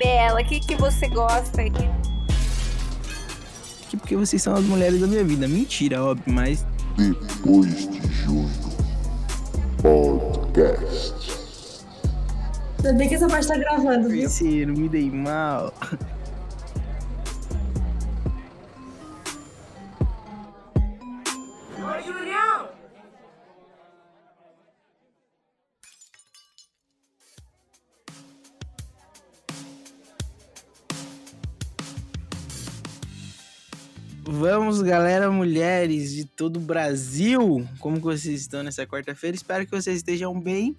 Gabriela, o que, que você gosta aqui? Porque vocês são as mulheres da minha vida. Mentira, óbvio, mas. Depois de junho. Podcast. Ainda bem que essa parte tá gravando, viu? Parceiro, me dei mal. Galera, mulheres de todo o Brasil. Como que vocês estão nessa quarta-feira? Espero que vocês estejam bem.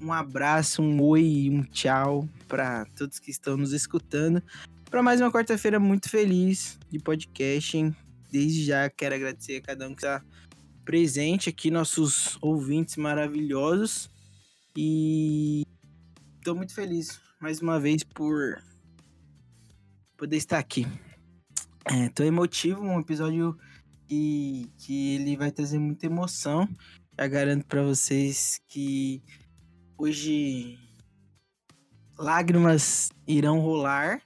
Um abraço, um oi, um tchau para todos que estão nos escutando. Para mais uma quarta-feira muito feliz de podcast. Desde já quero agradecer a cada um que está presente aqui, nossos ouvintes maravilhosos. E estou muito feliz mais uma vez por poder estar aqui. É, tô emotivo, um episódio que, que ele vai trazer muita emoção. Já garanto para vocês que hoje lágrimas irão rolar.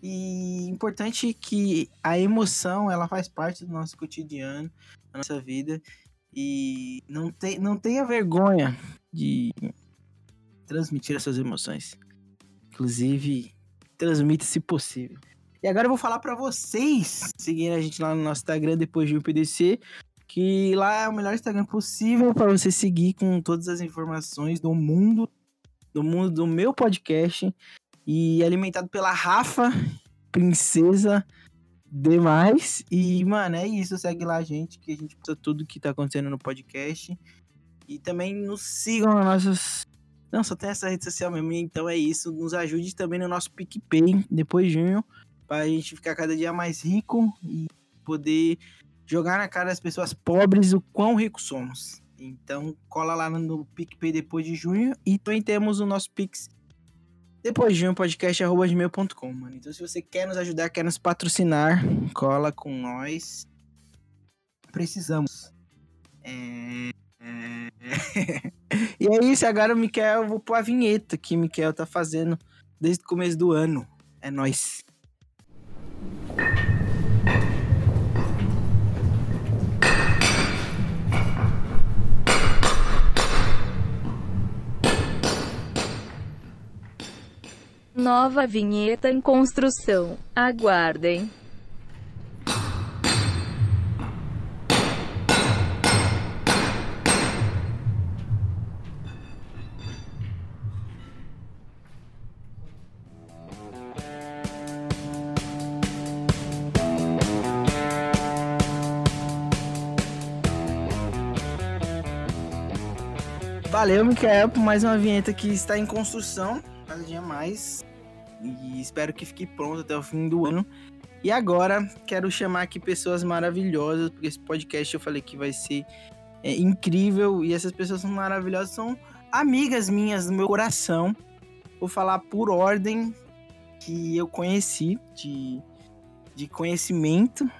E importante que a emoção ela faz parte do nosso cotidiano, da nossa vida. E não, tem, não tenha vergonha de transmitir as suas emoções. Inclusive, transmita se possível. E agora eu vou falar para vocês seguirem a gente lá no nosso Instagram depois de UPDC, que lá é o melhor Instagram possível para você seguir com todas as informações do mundo, do mundo do meu podcast e alimentado pela Rafa, princesa demais. E, mano, é isso, segue lá a gente, que a gente precisa tudo que tá acontecendo no podcast. E também nos sigam nas nossas não, só tem essa rede social mesmo, então é isso. Nos ajude também no nosso PicPay, depois de junho para a gente ficar cada dia mais rico e poder jogar na cara das pessoas pobres o quão ricos somos. Então, cola lá no PicPay depois de junho e também temos o nosso Pix depois de junho, podcast.gmail.com, mano. Então, se você quer nos ajudar, quer nos patrocinar, cola com nós. Precisamos. É... É... e é isso, agora o Miquel, eu vou pôr a vinheta que o Miquel tá fazendo desde o começo do ano. É nóis. Nova vinheta em construção. Aguardem. Valeu, Micael, por mais uma vinheta que está em construção, cada dia mais. E espero que fique pronto até o fim do ano. E agora, quero chamar aqui pessoas maravilhosas, porque esse podcast eu falei que vai ser é, incrível. E essas pessoas são maravilhosas, são amigas minhas do meu coração. Vou falar por ordem que eu conheci, de, de conhecimento,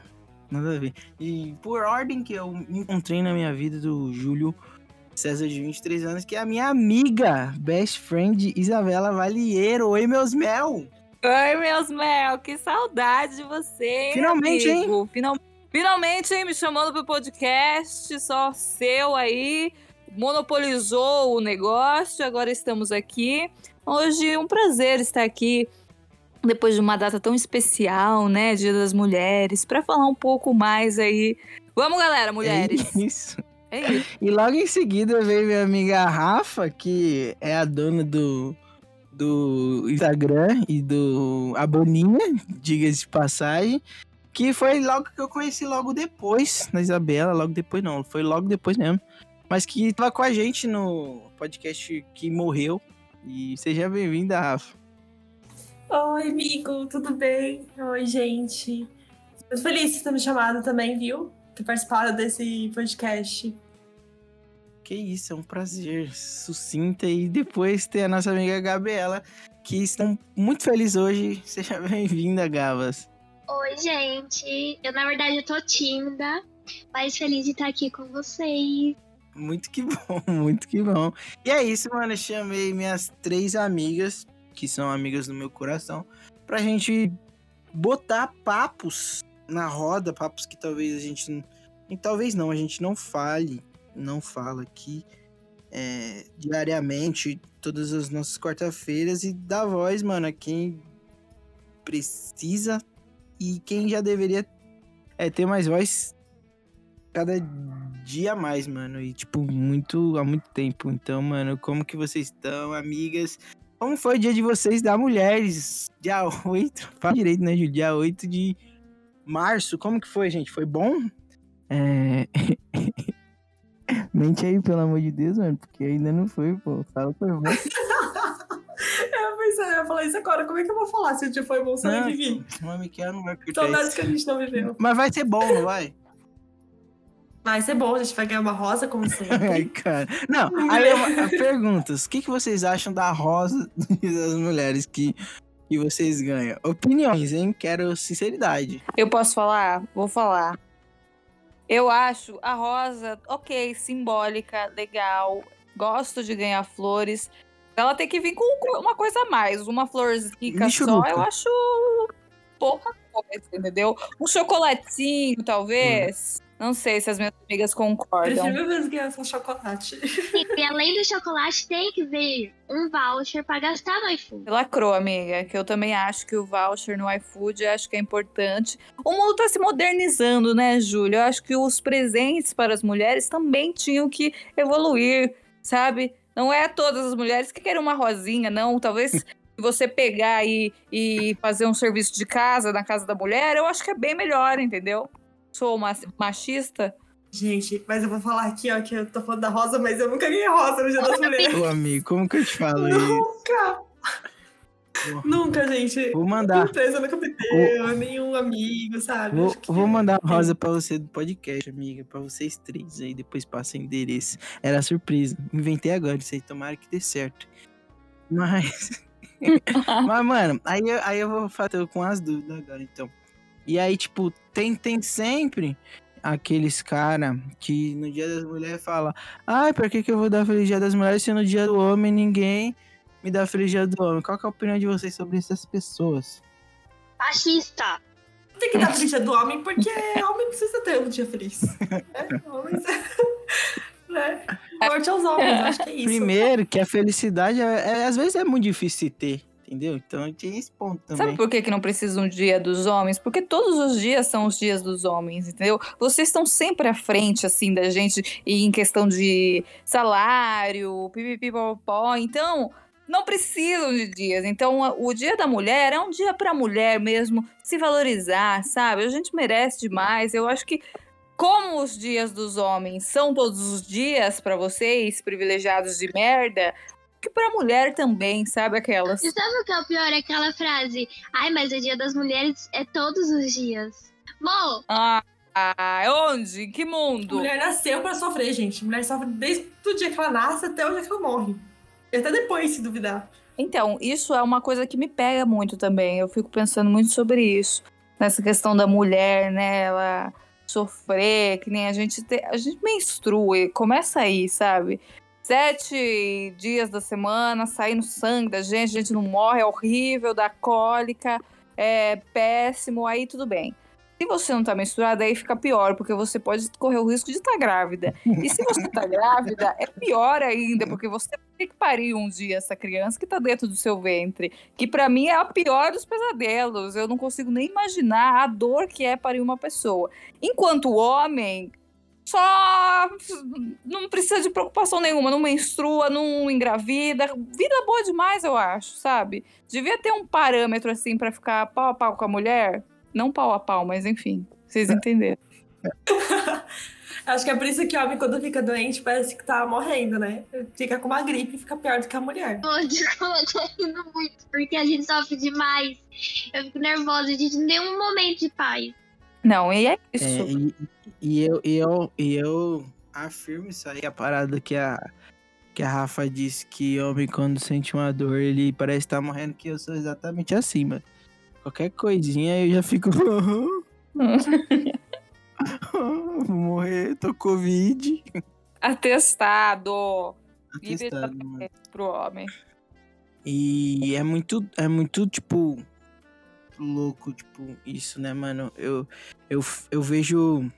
nada a ver. E por ordem que eu encontrei na minha vida do Júlio César de 23 anos, que é a minha amiga, best friend Isabela Valieiro. Oi, meus mel! Oi, meus mel, que saudade de você. Finalmente, amigo. hein? Final... Finalmente, hein? Me chamando pro podcast, só seu aí. Monopolizou o negócio, agora estamos aqui. Hoje, um prazer estar aqui depois de uma data tão especial, né? Dia das Mulheres, para falar um pouco mais aí. Vamos, galera, mulheres. É isso. É isso. E logo em seguida veio minha amiga Rafa, que é a dona do, do Instagram e do Aboninha, diga-se de passagem. Que foi logo que eu conheci logo depois da Isabela, logo depois não, foi logo depois mesmo. Mas que tava com a gente no podcast que morreu. E seja bem-vinda, Rafa. Oi, amigo, tudo bem? Oi, gente. Muito feliz de ter me chamado também, viu? Ter participado desse podcast. Que isso, é um prazer. Sucinta. E depois ter a nossa amiga Gabriela, que estão muito feliz hoje. Seja bem-vinda, Gavas. Oi, gente. Eu, na verdade, eu tô tímida, mas feliz de estar aqui com vocês. Muito que bom, muito que bom. E é isso, mano. Eu chamei minhas três amigas que são amigas do meu coração, pra gente botar papos na roda, papos que talvez a gente. E talvez não, a gente não fale, não fala aqui é, diariamente, todas as nossas quarta-feiras, e dá voz, mano, a quem precisa e quem já deveria é, ter mais voz cada dia mais, mano. E, tipo, muito há muito tempo. Então, mano, como que vocês estão, amigas? Como foi o dia de vocês da Mulheres? Dia 8. Fala direito, né, Ju? Dia 8 de março. Como que foi, gente? Foi bom? É. Mente aí, pelo amor de Deus, mano, porque ainda não foi, pô. Fala por bom. Eu pensei, eu ia falar isso agora. Como é que eu vou falar se o dia foi bom se eu nem vivi? Uma Miquel não vai curtir Saudades isso. que a gente não viveu. Mas vai ser bom, não vai? Vai ser bom, a gente vai ganhar uma rosa, como Ai, sempre. cara. Não, aí eu- perguntas. O que, que vocês acham da rosa das mulheres que, que vocês ganham? Opiniões, hein? Quero sinceridade. Eu posso falar? Vou falar. Eu acho a rosa, ok, simbólica, legal. Gosto de ganhar flores. Ela tem que vir com co- uma coisa a mais. Uma florzinha só, eu acho pouca coisa, entendeu? Um chocolatinho, talvez. Não sei se as minhas amigas concordam. Prefiro mil vezes ganhar só chocolate. E além do chocolate, tem que vir um voucher pra gastar no iFood. Lacrou, amiga, que eu também acho que o voucher no iFood acho que é importante. O mundo tá se modernizando, né, Júlia? Eu acho que os presentes para as mulheres também tinham que evoluir, sabe? Não é todas as mulheres que querem uma rosinha, não. Talvez se você pegar e, e fazer um serviço de casa na casa da mulher, eu acho que é bem melhor, entendeu? Sou uma machista. Gente, mas eu vou falar aqui, ó, que eu tô falando da rosa, mas eu nunca ganhei rosa no Dia das Mulheres. Ô, amigo, como que eu te falo isso? Nunca! Nunca, gente. Vou mandar. Empresa nunca me deu, nenhum amigo, sabe? Vou, que- vou mandar uma rosa pra você do podcast, amiga. Pra vocês três aí. Depois passa o endereço. Era surpresa. Inventei agora isso aí. Tomara que dê certo. Mas. Mas, mano, aí, eu- aí eu vou fazer com as dúvidas agora, então. E aí, tipo, tem, tem sempre aqueles cara que no dia das mulheres fala Ai, por que, que eu vou dar Feliz Dia das Mulheres se no dia do homem ninguém me dá Feliz Dia do Homem? Qual que é a opinião de vocês sobre essas pessoas? Fascista. Tem que dar feliz dia do homem, porque homem precisa ter um dia feliz. É, homens. né? Morte aos homens, acho que é isso. Primeiro, que a felicidade, é, é- às vezes, é muito difícil de ter, entendeu? Então tem esse ponto também. Sabe por que, que não precisa um dia dos homens? Porque todos os dias são os dias dos homens, entendeu? Vocês estão sempre à frente, assim, da gente em questão de salário, pipipipopó. Então, não precisam de dias. Então, a- o dia da mulher é um dia pra mulher mesmo se valorizar, sabe? A gente merece demais. Eu acho que. Como os dias dos homens são todos os dias pra vocês, privilegiados de merda, que pra mulher também, sabe? Aquelas. E sabe o que é o pior? Aquela frase, ai, mas o dia das mulheres é todos os dias. Mo, Ah, ah, onde? Em que mundo? Mulher nasceu pra sofrer, gente. Mulher sofre desde o dia que ela nasce até o dia que ela morre. E até depois, se duvidar. Então, isso é uma coisa que me pega muito também. Eu fico pensando muito sobre isso. Nessa questão da mulher, né? Ela sofrer, que nem a gente te... a gente menstrua, e começa aí, sabe? Sete dias da semana, saindo sangue da gente, a gente não morre, é horrível, dá cólica, é péssimo, aí tudo bem. Se você não tá menstruada, aí fica pior, porque você pode correr o risco de estar grávida. E se você tá grávida, é pior ainda, porque você tem que parir um dia essa criança que tá dentro do seu ventre. Que pra mim é a pior dos pesadelos. Eu não consigo nem imaginar a dor que é parir uma pessoa. Enquanto o homem só não precisa de preocupação nenhuma, não menstrua, não engravida. Vida boa demais, eu acho, sabe? Devia ter um parâmetro assim pra ficar pau a pau com a mulher. Não pau a pau, mas enfim, vocês entenderam. Acho que é por isso que o homem, quando fica doente, parece que tá morrendo, né? Fica com uma gripe e fica pior do que a mulher. Desculpa, eu tô rindo muito, porque a gente sofre demais. Eu fico nervosa, a gente não tem um momento de paz. Não, e é isso. É, e, e eu, e, eu, e eu afirmo isso aí, a parada que a, que a Rafa disse que homem, quando sente uma dor, ele parece estar morrendo, que eu sou exatamente assim, mano. Qualquer coisinha eu já fico. Vou morrer, tô Covid. Atestado. Atestado, mano. pro homem. E é muito, é muito, tipo, louco, tipo, isso, né, mano? Eu, eu, eu vejo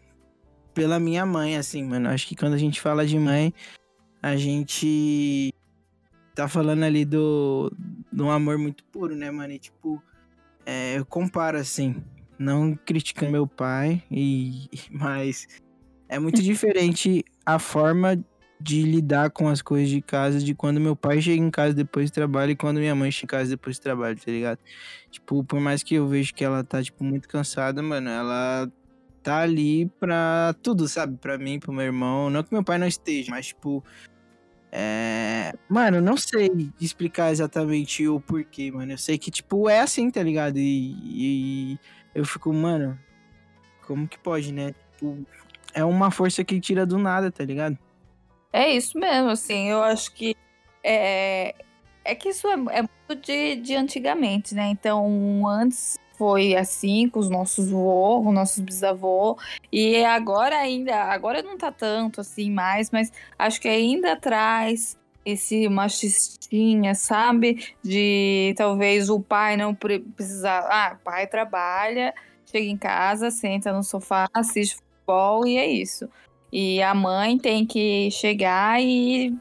pela minha mãe, assim, mano. Acho que quando a gente fala de mãe, a gente tá falando ali do, do amor muito puro, né, mano? E, tipo, é, eu comparo, assim, não criticando meu pai, e mas é muito diferente a forma de lidar com as coisas de casa de quando meu pai chega em casa depois do trabalho e quando minha mãe chega em casa depois do trabalho, tá ligado? Tipo, por mais que eu vejo que ela tá, tipo, muito cansada, mano, ela tá ali pra tudo, sabe? Pra mim, pro meu irmão. Não que meu pai não esteja, mas, tipo. É. Mano, não sei explicar exatamente o porquê, mano. Eu sei que, tipo, é assim, tá ligado? E, e eu fico, mano, como que pode, né? Tipo, é uma força que tira do nada, tá ligado? É isso mesmo, assim, eu acho que é, é que isso é, é muito de, de antigamente, né? Então, antes foi assim com os nossos vô, com os nossos bisavô, e agora ainda, agora não tá tanto assim mais, mas acho que ainda traz esse machistinha, sabe? De talvez o pai não pre- precisar. Ah, o pai trabalha, chega em casa, senta no sofá, assiste futebol e é isso. E a mãe tem que chegar e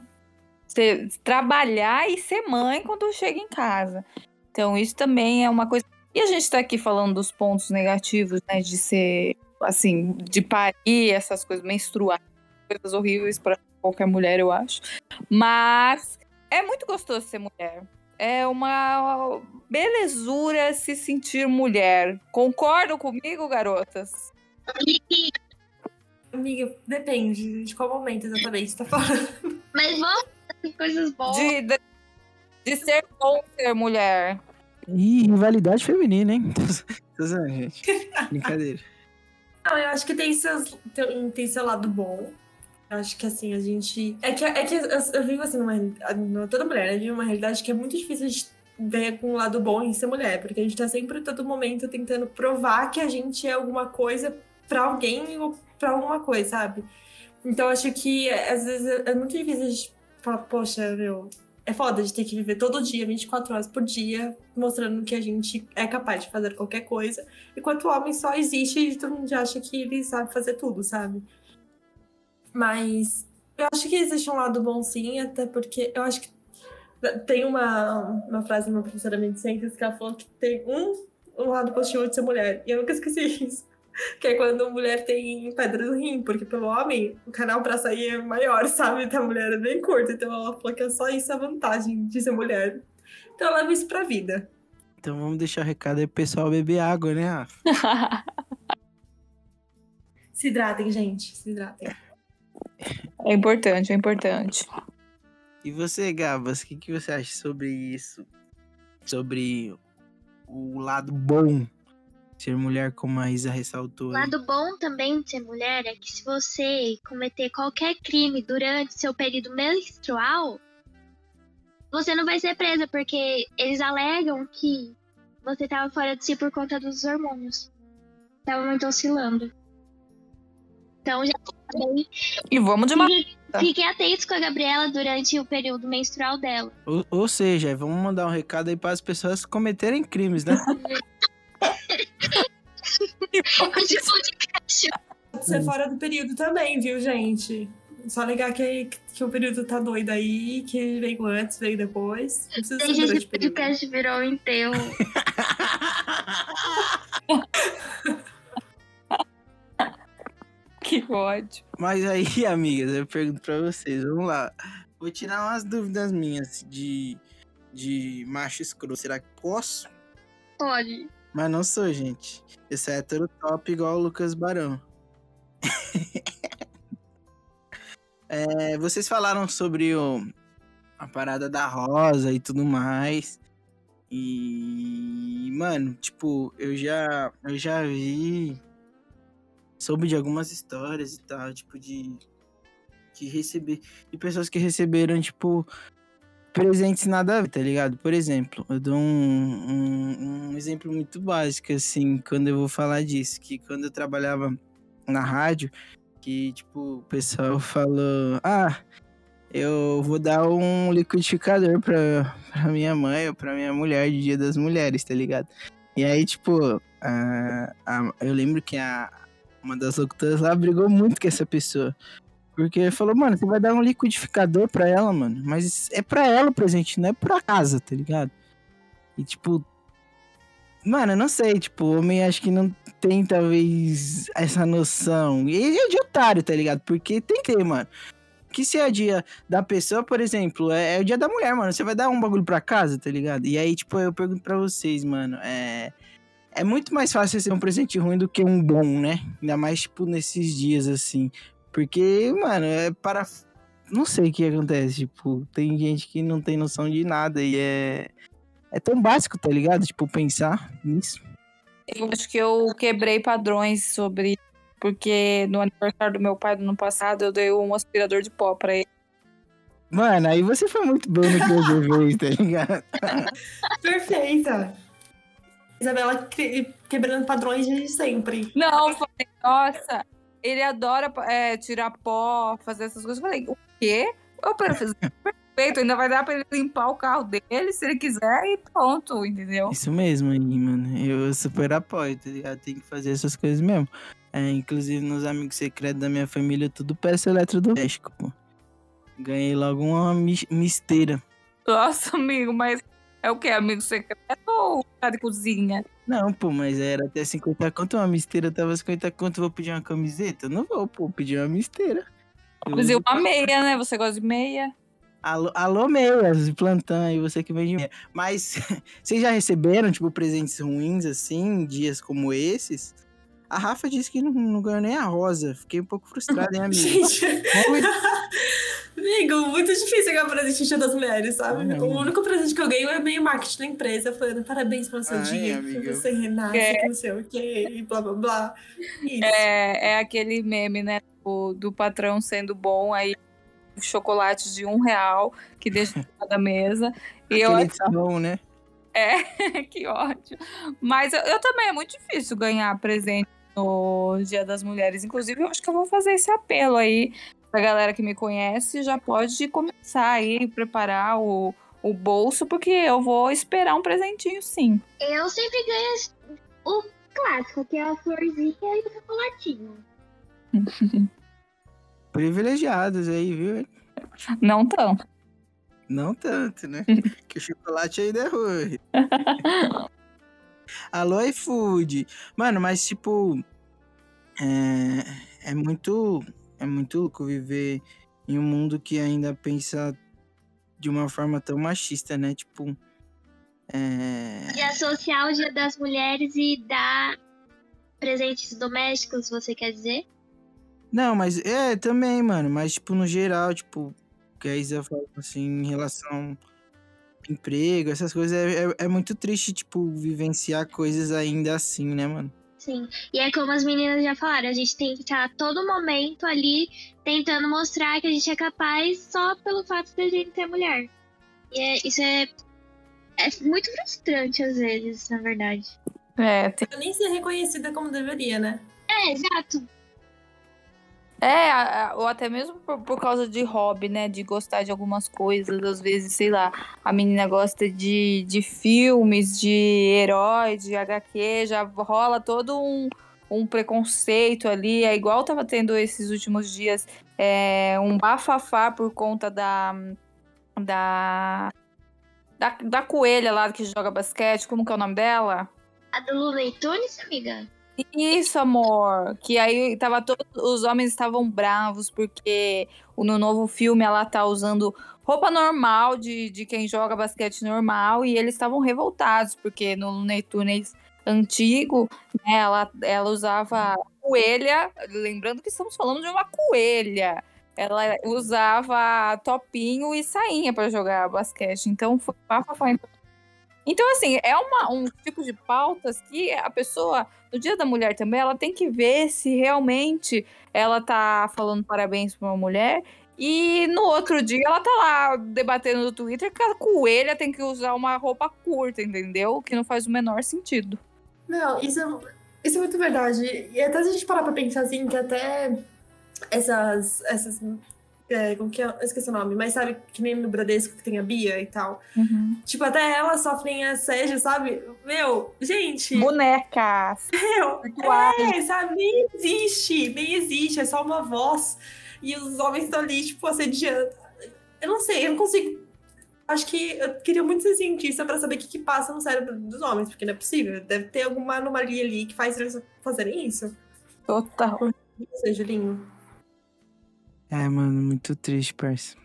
trabalhar e ser mãe quando chega em casa. Então, isso também é uma coisa. E a gente tá aqui falando dos pontos negativos, né? De ser, assim, de parir, essas coisas, menstruar, coisas horríveis para qualquer mulher, eu acho. Mas é muito gostoso ser mulher. É uma belezura se sentir mulher. Concordam comigo, garotas? E- Amiga, depende de qual momento exatamente você tá falando. Mas vamos fazer coisas boas. De, de, de ser bom ser mulher. Ih, rivalidade feminina, hein? Tô zoando, gente. Brincadeira. Não, eu acho que tem, seus, tem, tem seu lado bom. Eu acho que assim, a gente. É que, é que eu, eu vivo assim numa. numa- Toda mulher, né? Vive uma realidade que é muito difícil de ver com um lado bom em ser mulher. Porque a gente tá sempre, a todo momento, tentando provar que a gente é alguma coisa pra alguém ou pra alguma coisa, sabe? Então eu acho que às vezes é é muito difícil a gente falar, poxa, meu. É foda de ter que viver todo dia, 24 horas por dia, mostrando que a gente é capaz de fazer qualquer coisa. Enquanto o homem só existe e todo mundo acha que ele sabe fazer tudo, sabe? Mas eu acho que existe um lado bom sim, até porque eu acho que tem uma, uma frase de uma professora de ciências que ela falou que tem um, um lado positivo de ser mulher. E eu nunca esqueci isso. Que é quando a mulher tem pedra no rim, porque pelo homem o canal pra sair é maior, sabe? Então a mulher é bem curta. Então ela falou que é só isso a vantagem de ser mulher. Então eu levo isso pra vida. Então vamos deixar o recado aí pro pessoal beber água, né? Se hidratem, gente. Se hidratem. É importante, é importante. E você, Gabas, o que, que você acha sobre isso? Sobre o lado bom ser mulher, como a Isa ressaltou. O aí? lado bom também de ser mulher é que se você cometer qualquer crime durante seu período menstrual, você não vai ser presa, porque eles alegam que você estava fora de si por conta dos hormônios. Tava muito oscilando. Então já falei. E vamos de uma. Fiquem atentos com a Gabriela durante o período menstrual dela. Ou, ou seja, vamos mandar um recado aí para as pessoas cometerem crimes, né? De podcast. Pode ser fora do período também, viu, gente? Só ligar que, que o período tá doido aí, que veio antes, veio depois. Não precisa Desde durante esse o período. podcast virou um enterro. Que ódio. Mas aí, amigas, eu pergunto pra vocês, vamos lá. Vou tirar umas dúvidas minhas de, de macho escroto. Será que posso? Pode. Mas não sou, gente. Eu sou hétero top igual o Lucas Barão. É, vocês falaram sobre o, a parada da rosa e tudo mais. E, mano, tipo, eu já, eu já vi. Soube de algumas histórias e tal, tipo, de. De receber. De pessoas que receberam, tipo. Presentes nada a ver, tá ligado? Por exemplo, eu dou um, um, um exemplo muito básico, assim, quando eu vou falar disso. Que quando eu trabalhava na rádio, que, tipo, o pessoal falou: Ah, eu vou dar um liquidificador pra, pra minha mãe ou pra minha mulher de Dia das Mulheres, tá ligado? E aí, tipo, a- a- eu lembro que a, uma das locutoras lá brigou muito com essa pessoa. Porque falou, mano, você vai dar um liquidificador pra ela, mano. Mas é pra ela o presente, não é pra casa, tá ligado? E tipo. Mano, eu não sei, tipo, homem acho que não tem, talvez, essa noção. E ele é de otário, tá ligado? Porque tem que ter, mano. Que se é dia da pessoa, por exemplo, é, é o dia da mulher, mano. Você vai dar um bagulho pra casa, tá ligado? E aí, tipo, eu pergunto pra vocês, mano, é. É muito mais fácil receber um presente ruim do que um bom, né? Ainda mais, tipo, nesses dias, assim. Porque, mano, é para. Não sei o que acontece. Tipo, tem gente que não tem noção de nada e é. É tão básico, tá ligado? Tipo, pensar nisso. Eu acho que eu quebrei padrões sobre. Porque no aniversário do meu pai do ano passado, eu dei um aspirador de pó pra ele. Mano, aí você foi muito bom no que eu fez, tá ligado? Perfeita. Isabela que- quebrando padrões de sempre. Não, eu falei, nossa, ele adora é, tirar pó, fazer essas coisas. Eu falei, o quê? Eu falei, perfeito, ainda vai dar pra ele limpar o carro dele se ele quiser e pronto, entendeu? Isso mesmo aí, mano. Eu super apoio, tá ligado? Tem que fazer essas coisas mesmo. É, inclusive, nos amigos secretos da minha família, tudo peça eletrodoméstico, pô. Ganhei logo uma mis- misteira. Nossa, amigo, mas é o quê? Amigo secreto ou cara de cozinha? Não, pô, mas era até 50 conto, uma misteira tava 50 conto, vou pedir uma camiseta? Não vou, pô, pedir uma misteira. Uso- uma meia, né? Você gosta de meia? Alô, alô meias, de plantão aí, você que vende meia. Mas, vocês já receberam, tipo, presentes ruins, assim, dias como esses? A Rafa disse que não, não ganhou nem a rosa. Fiquei um pouco frustrada, hein, amigo? Gente, Vamos- amigo, muito difícil ganhar presente no Dia das Mulheres, sabe? Ai, o amiga. único presente que eu ganho é meio marketing da empresa, falando parabéns pelo seu Ai, dia, amiga. que você renasce, É. que não sei o quê, e blá blá blá. Isso. É, é aquele meme, né? Do, do patrão sendo bom, aí chocolate de um real que deixa da mesa. E eu sabão, né? que ódio. Mas eu, eu também, é muito difícil ganhar presente no Dia das Mulheres. Inclusive, eu acho que eu vou fazer esse apelo aí pra galera que me conhece. Já pode começar aí, preparar o, o bolso, porque eu vou esperar um presentinho, sim. Eu sempre ganho o clássico, que é a florzinha e o chocolatinho. Privilegiados aí, viu? Não tão. Não tanto, né? que o chocolate ainda é ruim. Alô, iFood. Mano, mas tipo. É, é muito. É muito louco viver em um mundo que ainda pensa de uma forma tão machista, né? Tipo. É. E associar o Dia das Mulheres e dar presentes domésticos, você quer dizer? Não, mas é também, mano. Mas, tipo, no geral, tipo, que a Isa falou assim, em relação ao emprego, essas coisas, é, é, é muito triste, tipo, vivenciar coisas ainda assim, né, mano? Sim. E é como as meninas já falaram, a gente tem que estar a todo momento ali tentando mostrar que a gente é capaz só pelo fato de a gente ser mulher. E é- isso é, é muito frustrante às vezes, na verdade. É, tem- Eu nem ser reconhecida como deveria, né? É, exato. É, ou até mesmo por, por causa de hobby, né? De gostar de algumas coisas. Às vezes, sei lá, a menina gosta de, de filmes, de herói, de HQ, já rola todo um, um preconceito ali. É igual tava tendo esses últimos dias é, um bafafá por conta da. Da. Da, da coelha lá que joga basquete, como que é o nome dela? A do Looney Tunes, amiga? Isso, amor. Que aí tava todos os homens estavam bravos porque no novo filme ela tá usando roupa normal de, de quem joga basquete normal e eles estavam revoltados porque no Looney antigo, né, ela, ela usava coelha, lembrando que estamos falando de uma coelha. Ela usava topinho e sainha para jogar basquete. Então foi bafafá. Então, assim, é uma, um tipo de pautas que a pessoa no Dia da Mulher também, ela tem que ver se realmente ela tá falando parabéns pra uma mulher. E no outro dia ela tá lá debatendo no Twitter que a coelha tem que usar uma roupa curta, entendeu? Que não faz o menor sentido. Não, isso é, isso é muito verdade. E até se a gente parar pra pensar assim, que até essas, essas É, como que é? Eu esqueci o nome, mas sabe que nem no Bradesco que tem a Bia e tal. Uhum. Tipo, até ela sofre em assédio, sabe? Meu, gente. Bonecas. Meu, é, sabe? Nem existe, nem existe, é só uma voz. E os homens estão ali, tipo, assediando. Eu não sei, eu não consigo. Acho que eu queria muito ser cientista pra saber o que, que passa no cérebro dos homens, porque não é possível. Deve ter alguma anomalia ali que faz eles fazerem isso. Total. E você, Julinho? É, mano, muito triste, parça.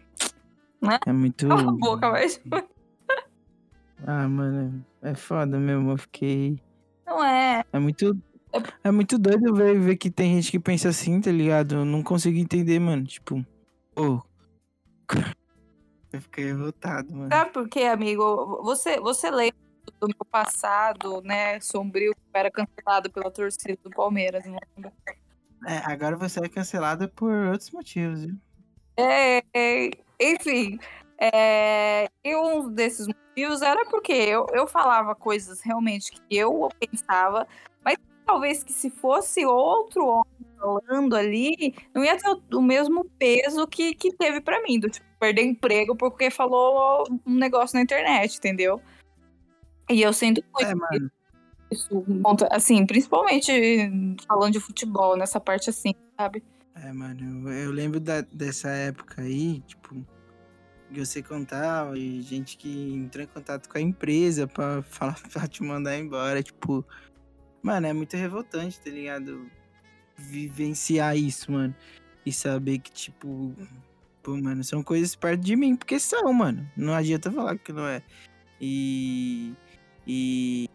Né? É muito. Cala a boca, mas. Ah, mano, é foda mesmo. Eu fiquei. Não é. É muito. É muito doido ver, ver que tem gente que pensa assim, tá ligado? Eu não consigo entender, mano. Tipo, pô. Eu fiquei revoltado, mano. Sabe por quê, amigo? Você, você lembra do meu passado, né? Sombrio, que era cancelado pela torcida do Palmeiras, não lembra? É, agora você é cancelada por outros motivos, viu? É, é, enfim, é, e um desses motivos era porque eu, eu falava coisas realmente que eu pensava, mas talvez que se fosse outro homem falando ali, não ia ter o, o mesmo peso que, que teve pra mim, do tipo, perder emprego porque falou um negócio na internet, entendeu? E eu sinto muito É, mano. Isso, conta- assim, principalmente falando de futebol, nessa parte assim, sabe? É, mano, eu, eu lembro da- dessa época aí, tipo, que você contava e gente que entrou em contato com a empresa pra falar pra te mandar embora, tipo, mano, é muito revoltante, tá ligado? Vivenciar isso, mano. E saber que, tipo, pô, mano, são coisas perto de mim, porque são, mano. Não adianta falar que não é. E. E.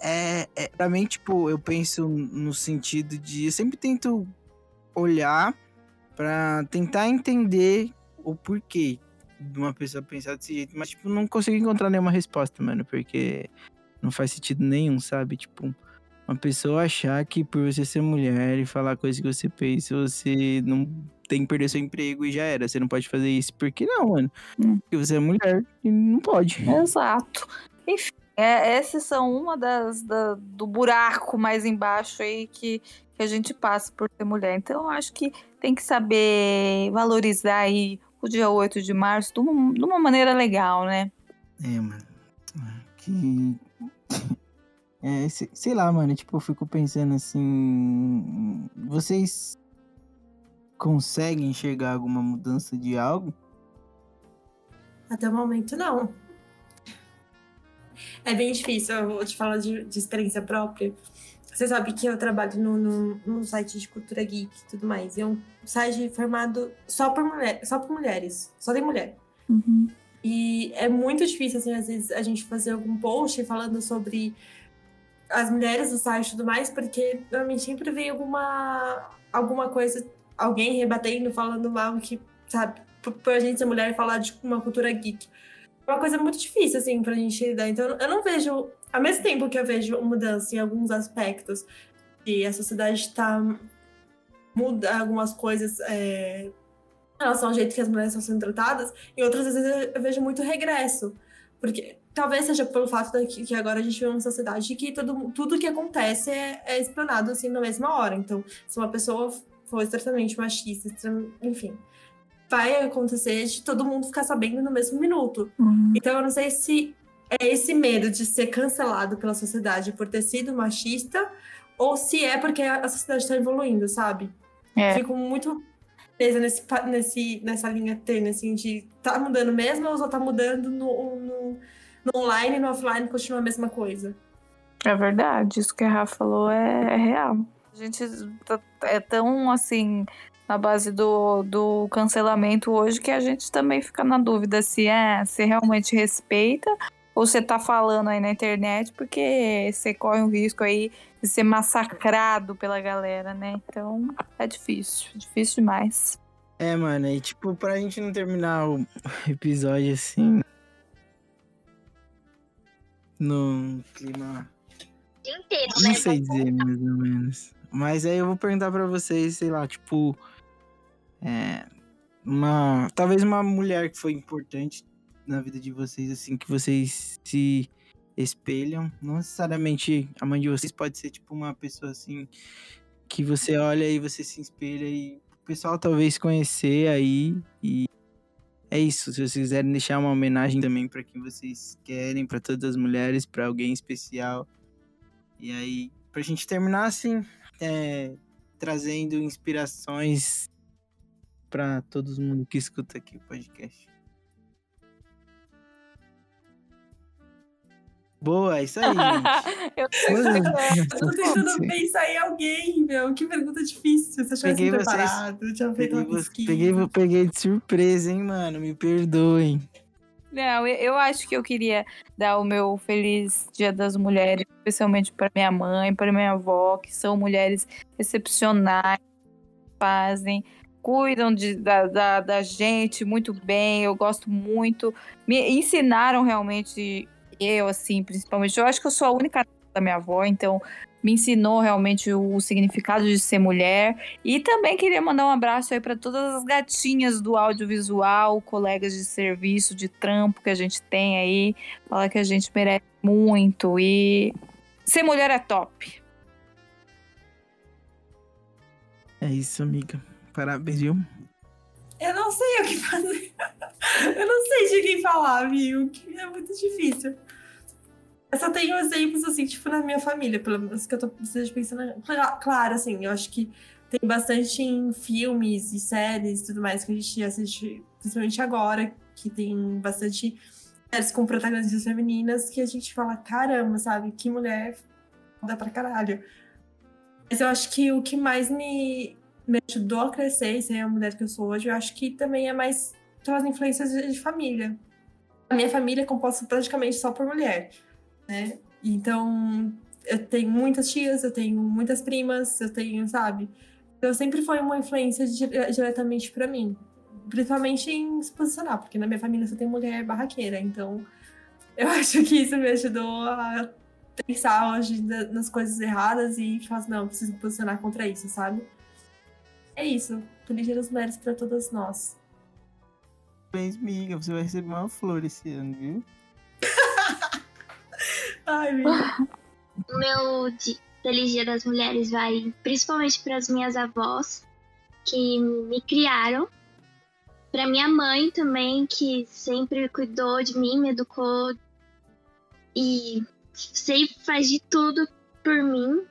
É, é, pra mim, tipo, eu penso no sentido de. Eu sempre tento olhar pra tentar entender o porquê de uma pessoa pensar desse jeito, mas tipo, não consigo encontrar nenhuma resposta, mano, porque não faz sentido nenhum, sabe? Tipo, uma pessoa achar que por você ser mulher e falar coisas que você pensa, você não tem que perder seu emprego e já era, você não pode fazer isso. Por que não, mano? Hum. Porque você é mulher e não pode. Exato. Enfim, é, esses são uma das da- do buraco mais embaixo aí que, que a gente passa por ser mulher. Então, eu acho que tem que saber valorizar aí o dia 8 de março de uma, de uma maneira legal, né? É, mano. Que. É, se- sei lá, mano. Tipo, eu fico pensando assim. Vocês conseguem enxergar alguma mudança de algo? Até o momento, não. É bem difícil, eu vou te falar de, de experiência própria. Você sabe que eu trabalho no, no, num site de cultura geek e tudo mais. É um site formado só por, mulher, só por mulheres. Só tem mulher. E é muito difícil, assim, às vezes, a gente fazer algum post falando sobre as mulheres do site e tudo mais, porque normalmente sempre vem alguma, alguma coisa, alguém rebatendo, falando mal, que, sabe, por, por a gente ser mulher e falar de uma cultura geek. Uma coisa muito difícil, assim, pra gente lidar. Então, eu não vejo, ao mesmo tempo que eu vejo mudança em alguns aspectos, e a sociedade tá muda algumas coisas é, em relação ao jeito que as mulheres estão sendo tratadas, e outras vezes eu- vejo muito regresso. Porque talvez seja pelo fato de que, que agora a gente vive uma sociedade que tudo, tudo que acontece é, é explanado assim na mesma hora. Então, se uma pessoa for extremamente machista, extrem- enfim, vai acontecer de todo mundo ficar sabendo no mesmo minuto. Uhum. Então, eu não sei se é esse medo de ser cancelado pela sociedade por ter sido machista ou se é porque a sociedade está evoluindo, sabe? É. Fico muito presa nesse, nesse, nessa linha tênue, assim, de tá mudando mesmo ou só tá mudando no, no, no online e no offline continua a mesma coisa? É verdade, isso que a Rafa falou é, é real. A gente tá- é tão assim na base do, do cancelamento hoje que a gente também fica na dúvida se é se realmente respeita ou você tá falando aí na internet porque você corre um risco aí de ser massacrado pela galera, né? Então é difícil, difícil demais. É, mano, e tipo, pra gente não terminar o episódio assim. No clima. inteiro, Não né? sei dizer, mais ou menos. Mas aí eu vou perguntar pra vocês, sei lá, tipo. É. Uma. Talvez uma mulher que foi importante na vida de vocês, assim, que vocês se espelham. Não necessariamente a mãe de vocês pode ser, tipo, uma pessoa assim. Que você olha e você se espelha e pessoal talvez conhecer aí e é isso. Se vocês quiserem deixar uma homenagem também para quem vocês querem, para todas as mulheres, para alguém especial. E aí, pra gente terminar assim, é, trazendo inspirações para todo mundo que escuta aqui o podcast. Boa, é isso aí, gente. Eu tô tentando pensar em alguém, meu. Que pergunta difícil. Você achou Peguei vocês- preparado? Eu tinha feito Peguei, uma peguei, peguei de surpresa, hein, mano. Me perdoem. Não, eu- eu acho que eu queria dar o meu feliz Dia das Mulheres, especialmente para minha mãe, para minha avó, que são mulheres excepcionais, fazem, cuidam de, da, da, da gente muito bem. Eu gosto muito. Me ensinaram realmente, eu, assim, principalmente. Eu acho que eu sou a única da minha avó, então me ensinou realmente o significado de ser mulher. E também queria mandar um abraço aí para todas as gatinhas do audiovisual, colegas de serviço, de trampo que a gente tem aí. Falar que a gente merece muito e ser mulher é top. É isso, amiga. Parabéns, viu? Eu não sei o que fazer. Eu não sei de quem falar, viu? É muito difícil. Eu só tenho exemplos, assim, tipo, na minha família, pelo menos que eu tô precisando pensando. Cla- Claro, assim, eu acho que tem bastante em filmes e séries e tudo mais que a gente assiste, principalmente agora, que tem bastante séries com protagonistas femininas que a gente fala, caramba, sabe? Que mulher foda pra caralho. Mas eu acho que o que mais me, me ajudou a crescer e ser a mulher que eu sou hoje, eu acho que também é mais pelas influências de, família. A minha família é composta praticamente só por mulher, né? Então, eu tenho muitas tias, eu tenho muitas primas, eu tenho, sabe? Então, sempre foi uma influência dire- diretamente pra mim. Principalmente em se posicionar, porque na minha família só tem mulher barraqueira, então eu acho que isso me ajudou a pensar hoje na- nas coisas erradas e falar assim, não, preciso me posicionar contra isso, sabe? É isso. Feliz Dia das Mulheres pra todas nós. Parabéns, amiga. Você vai receber uma flor esse ano, viu? Ai, meu. O meu Feliz Dia das Mulheres vai principalmente para as minhas avós, que me criaram. Para minha mãe também, que sempre cuidou de mim, me educou e sempre faz de tudo por mim.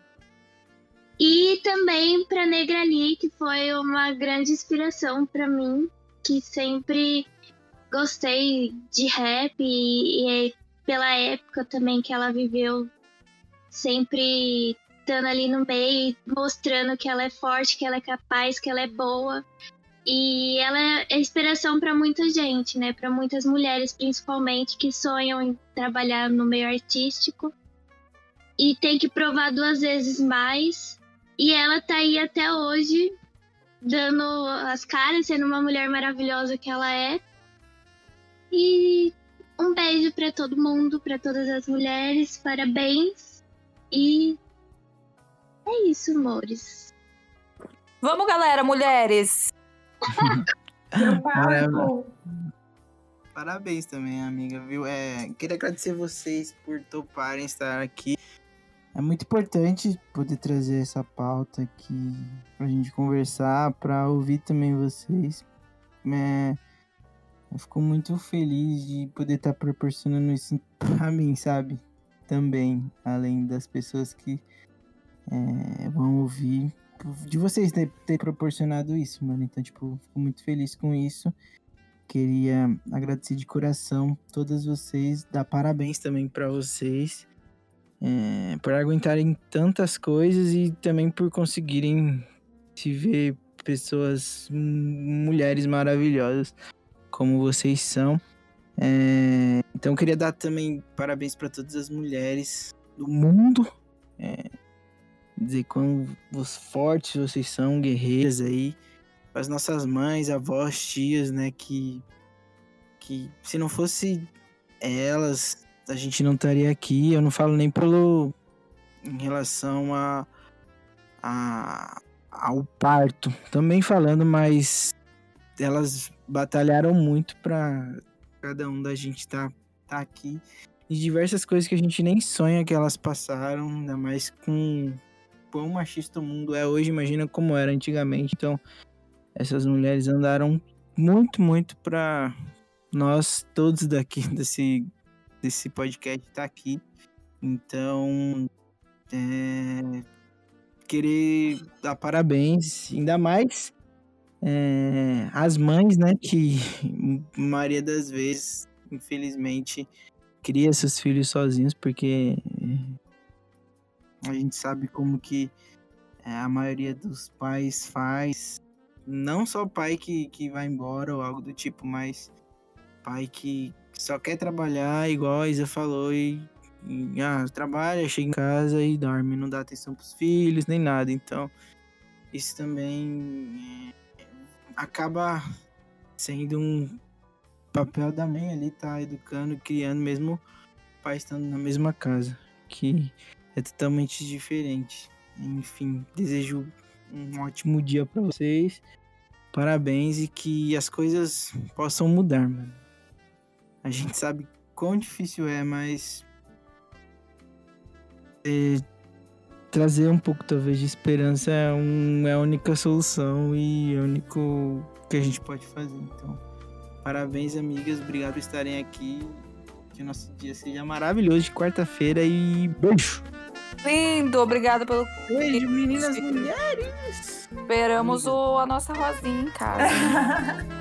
E também para Negra Lee, que foi uma grande inspiração para mim, que sempre gostei de rap e, e pela época também que ela viveu, sempre estando ali no meio, mostrando que ela é forte, que ela é capaz, que ela é boa. E ela é inspiração para muita gente, né? Para muitas mulheres, principalmente, que sonham em trabalhar no meio artístico e tem que provar duas vezes mais. E ela tá aí até hoje, dando as caras, sendo uma mulher maravilhosa que ela é. E um beijo para todo mundo, para todas as mulheres, parabéns. E é isso, amores. Vamos, galera, mulheres! Parabéns também, amiga, viu? É, queria agradecer vocês por toparem estar aqui. É muito importante poder trazer essa pauta aqui pra gente conversar, pra ouvir também vocês. É, eu fico muito feliz de poder estar proporcionando isso pra mim, sabe? Também, além das pessoas que é, vão ouvir. De vocês ter, ter proporcionado isso, mano. Então, tipo, fico muito feliz com isso. Queria agradecer de coração todas vocês, dar parabéns também pra vocês é, por aguentarem tantas coisas e também por conseguirem se ver pessoas, hum, mulheres maravilhosas como vocês são. É, então queria dar também parabéns para todas as mulheres do mundo. É, dizer quão fortes vocês são, guerreiras aí. As nossas mães, avós, tias, né? Que, que se não fosse elas, a gente não estaria aqui. Eu não falo nem pelo. em relação a. a ao parto. Também falando, mas elas batalharam muito pra cada um da gente tá, tá aqui. E diversas coisas que a gente nem sonha que elas passaram, ainda mais com quão machista o mundo é hoje, imagina como era antigamente. Então, essas mulheres andaram muito, muito para nós todos daqui desse, desse podcast estar tá aqui. Então, é, querer dar parabéns, ainda mais é, as mães, né, que maioria das vezes, infelizmente, cria seus filhos sozinhos, porque a gente sabe como que é, a maioria dos pais faz. Não só pai que, que vai embora ou algo do tipo, mas pai que só quer trabalhar, igual a Isa falou, e, e ah, trabalha, chega em casa e dorme, não dá atenção pros filhos, nem nada. Então, isso também é, acaba sendo um papel da mãe ali, tá educando, criando, mesmo o pai estando na mesma casa. Que é totalmente diferente. Enfim, desejo um ótimo dia para vocês. Parabéns e que as coisas possam mudar, mano. A gente sabe quão difícil é, mas é, trazer um pouco talvez de esperança é, um, é a única solução e é o único que a gente pode fazer. Então, parabéns, amigas. Obrigado por estarem aqui. Que o nosso dia seja maravilhoso de quarta-feira e beijo! Lindo, obrigado pelo. Beijo, meninas mulheres! Esperamos o, a nossa Rosinha em casa.